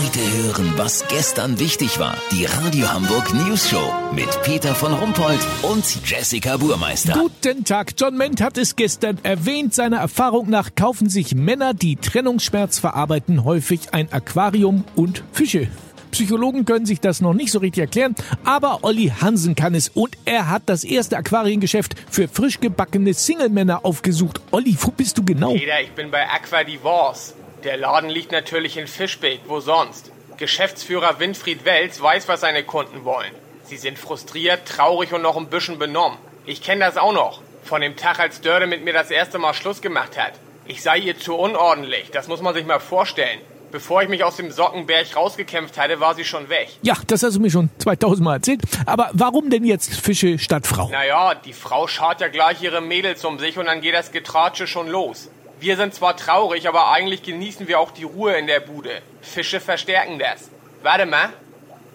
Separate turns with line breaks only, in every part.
Heute hören, was gestern wichtig war. Die Radio Hamburg News Show mit Peter von Rumpold und Jessica Burmeister.
Guten Tag. John Ment hat es gestern erwähnt. Seiner Erfahrung nach kaufen sich Männer, die Trennungsschmerz verarbeiten, häufig ein Aquarium und Fische. Psychologen können sich das noch nicht so richtig erklären, aber Olli Hansen kann es und er hat das erste Aquariengeschäft für frisch gebackene Single-Männer aufgesucht. Olli, wo bist du genau?
Peter, ich bin bei Aqua Divorce. Der Laden liegt natürlich in Fischbeck, wo sonst? Geschäftsführer Winfried Welz weiß, was seine Kunden wollen. Sie sind frustriert, traurig und noch ein bisschen benommen. Ich kenne das auch noch. Von dem Tag, als Dörde mit mir das erste Mal Schluss gemacht hat. Ich sei ihr zu unordentlich, das muss man sich mal vorstellen. Bevor ich mich aus dem Sockenberg rausgekämpft hatte, war sie schon weg.
Ja, das hast du mir schon 2000 Mal erzählt. Aber warum denn jetzt Fische statt Frau?
Naja, die Frau schaut ja gleich ihre Mädels um sich und dann geht das Getratsche schon los. Wir sind zwar traurig, aber eigentlich genießen wir auch die Ruhe in der Bude. Fische verstärken das. Warte mal.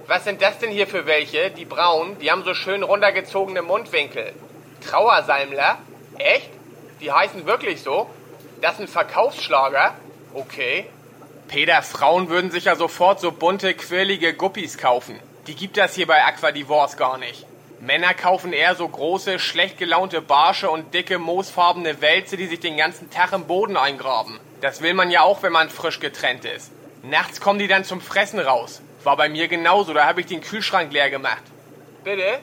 Was sind das denn hier für welche? Die braunen, die haben so schön runtergezogene Mundwinkel. Trauersalmler? Echt? Die heißen wirklich so? Das ein Verkaufsschlager? Okay. Peter, Frauen würden sich ja sofort so bunte, quirlige Guppies kaufen. Die gibt das hier bei Aqua Divorce gar nicht. Männer kaufen eher so große, schlecht gelaunte Barsche und dicke, moosfarbene Wälze, die sich den ganzen Tag im Boden eingraben. Das will man ja auch, wenn man frisch getrennt ist. Nachts kommen die dann zum Fressen raus. War bei mir genauso, da habe ich den Kühlschrank leer gemacht. Bitte?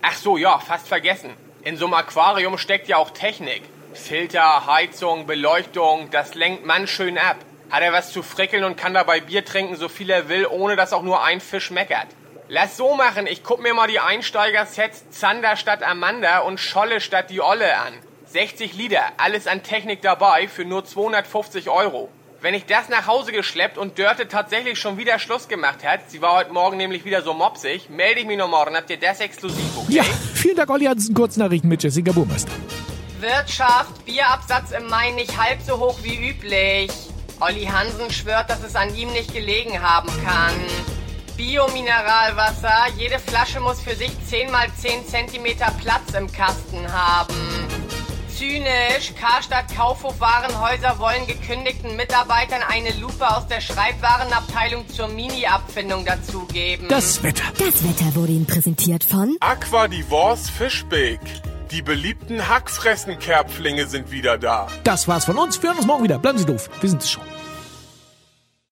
Ach so, ja, fast vergessen. In so einem Aquarium steckt ja auch Technik. Filter, Heizung, Beleuchtung, das lenkt man schön ab. Hat er was zu frickeln und kann dabei Bier trinken, so viel er will, ohne dass auch nur ein Fisch meckert. Lass so machen, ich guck mir mal die Einsteiger-Sets Zander statt Amanda und Scholle statt die Olle an. 60 Liter, alles an Technik dabei für nur 250 Euro. Wenn ich das nach Hause geschleppt und Dörte tatsächlich schon wieder Schluss gemacht hat, sie war heute Morgen nämlich wieder so mopsig, melde ich mich noch morgen, habt ihr das exklusiv, okay?
Ja, vielen Dank, Olli Hansen. Kurznachrichten mit Jessica Burmeister.
Wirtschaft, Bierabsatz im Mai nicht halb so hoch wie üblich. Olli Hansen schwört, dass es an ihm nicht gelegen haben kann. Biomineralwasser. Jede Flasche muss für sich 10 mal 10 cm Platz im Kasten haben. Zynisch. Karstadt Kaufhof Warenhäuser wollen gekündigten Mitarbeitern eine Lupe aus der Schreibwarenabteilung zur Mini-Abfindung dazugeben.
Das Wetter.
Das Wetter wurde Ihnen präsentiert von
Aqua Divorce Fischbeck. Die beliebten Hackfressenkerpflinge sind wieder da.
Das war's von uns. Wir hören uns morgen wieder. Bleiben Sie doof. Wir sind es schon.